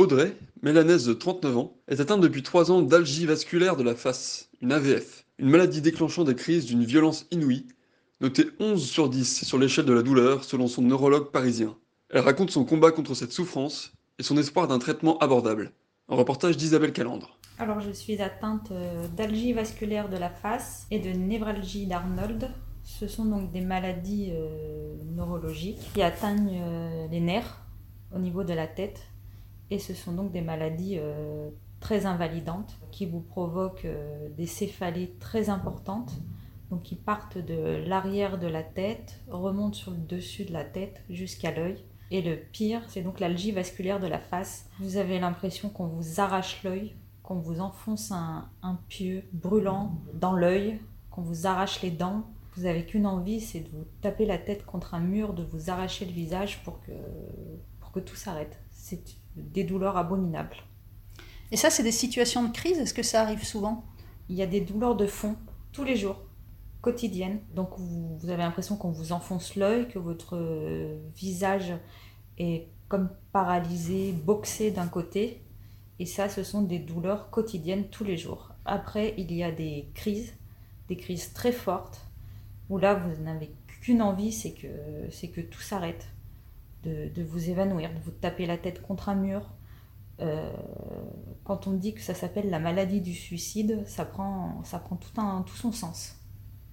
Audrey, mélanaise de 39 ans, est atteinte depuis 3 ans d'algie vasculaire de la face, une AVF, une maladie déclenchant des crises d'une violence inouïe, notée 11 sur 10 sur l'échelle de la douleur selon son neurologue parisien. Elle raconte son combat contre cette souffrance et son espoir d'un traitement abordable. Un reportage d'Isabelle Calandre. Alors je suis atteinte euh, d'algie vasculaire de la face et de névralgie d'Arnold. Ce sont donc des maladies euh, neurologiques qui atteignent euh, les nerfs au niveau de la tête et ce sont donc des maladies euh, très invalidantes qui vous provoquent euh, des céphalées très importantes, donc qui partent de l'arrière de la tête, remontent sur le dessus de la tête jusqu'à l'œil. Et le pire, c'est donc l'algie vasculaire de la face. Vous avez l'impression qu'on vous arrache l'œil, qu'on vous enfonce un, un pieu brûlant dans l'œil, qu'on vous arrache les dents. Vous n'avez qu'une envie, c'est de vous taper la tête contre un mur, de vous arracher le visage pour que, pour que tout s'arrête. C'est des douleurs abominables. Et ça, c'est des situations de crise? Est-ce que ça arrive souvent? Il y a des douleurs de fond tous les jours, quotidiennes. Donc vous, vous avez l'impression qu'on vous enfonce l'œil, que votre euh, visage est comme paralysé, boxé d'un côté. Et ça, ce sont des douleurs quotidiennes tous les jours. Après, il y a des crises, des crises très fortes, où là, vous n'avez qu'une envie, c'est que, c'est que tout s'arrête de, vous évanouir, de vous taper la tête contre un mur. Euh, quand on dit que ça s'appelle la maladie du suicide, ça prend, ça prend tout, un, tout son sens.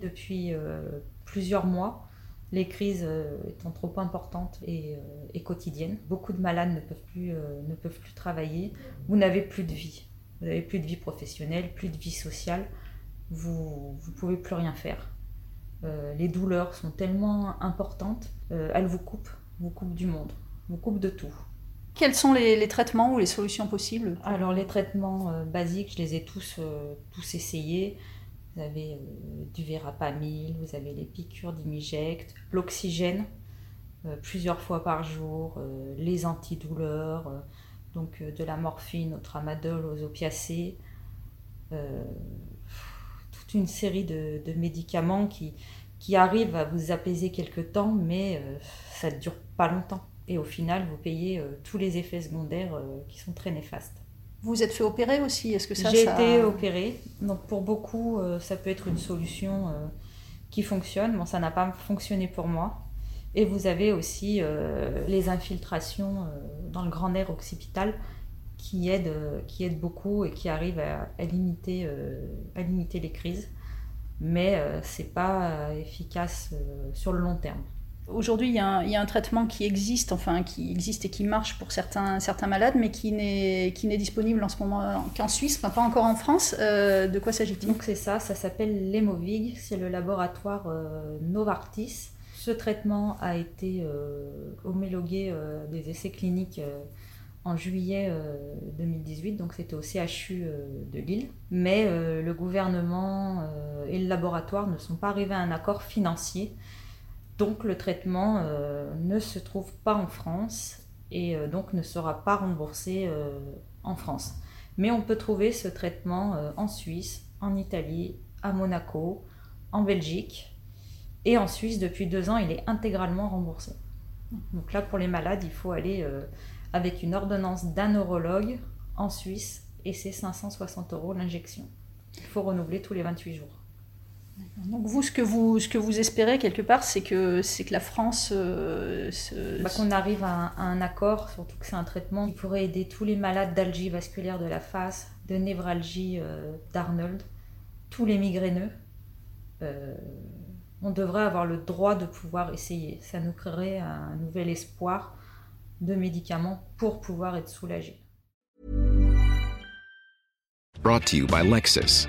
Depuis euh, plusieurs mois, les crises euh, étant trop importantes et, quotidiennes, beaucoup de malades ne peuvent plus, ne peuvent plus travailler. Vous n'avez plus de vie. Vous n'avez plus de vie professionnelle, plus de vie sociale. Vous ne pouvez plus rien faire. les douleurs sont tellement importantes, elles vous coupent vous coupe du monde, vous coupe de tout. Quels sont les, traitements ou les solutions possibles? Alors les traitements euh, basiques, je les ai tous, euh, tous essayés. Vous avez euh, du verapamil, vous avez les piqûres d'imiject, l'oxygène plusieurs fois par jour, les antidouleurs, donc de la morphine au tramadol, aux opiacés, toute une série de, de médicaments qui, qui arrivent à vous apaiser quelque temps, mais ça ne dure pas longtemps. Et au final, vous payez euh, tous les effets secondaires euh, qui sont très néfastes. Vous êtes fait opérer aussi Est-ce que ça J'ai été opérée. Donc pour beaucoup, euh, ça peut être une solution qui fonctionne. Bon, ça n'a pas fonctionné pour moi. Et vous avez aussi les infiltrations dans le grand nerf occipital qui aident, qui aident beaucoup et qui arrivent à, limiter, à limiter les crises. Mais ce n'est pas efficace sur le long terme. Aujourd'hui, il, y, a un traitement qui existe, enfin qui existe et qui marche pour certains, certains malades, mais qui n'est disponible en ce moment qu'en Suisse, pas encore en France. Euh, de quoi s'agit-il? Donc c'est ça, ça s'appelle l'Emovig, c'est le laboratoire euh, Novartis. Ce traitement a été euh, homologué des essais cliniques en juillet 2018, donc c'était au CHU de Lille. Mais le gouvernement et le laboratoire ne sont pas arrivés à un accord financier donc le traitement euh, ne se trouve pas en France et euh, donc ne sera pas remboursé euh, en France. Mais on peut trouver ce traitement en Suisse, en Italie, à Monaco, en Belgique. Et en Suisse, depuis deux ans, il est intégralement remboursé. Donc là, pour les malades, il faut aller avec une ordonnance d'un neurologue en Suisse et c'est 560 euros l'injection. Il faut renouveler tous les 28 jours. Donc vous, ce que vous, ce que vous espérez quelque part, c'est que, c'est que la France... Euh, bah, qu'on arrive à un, accord, surtout que c'est un traitement qui pourrait aider tous les malades d'algie vasculaire de la face, de névralgie euh, d'Arnold, tous les migraineux. Euh, on devrait avoir le droit de pouvoir essayer. Ça nous créerait un nouvel espoir de médicaments pour pouvoir être Lexus.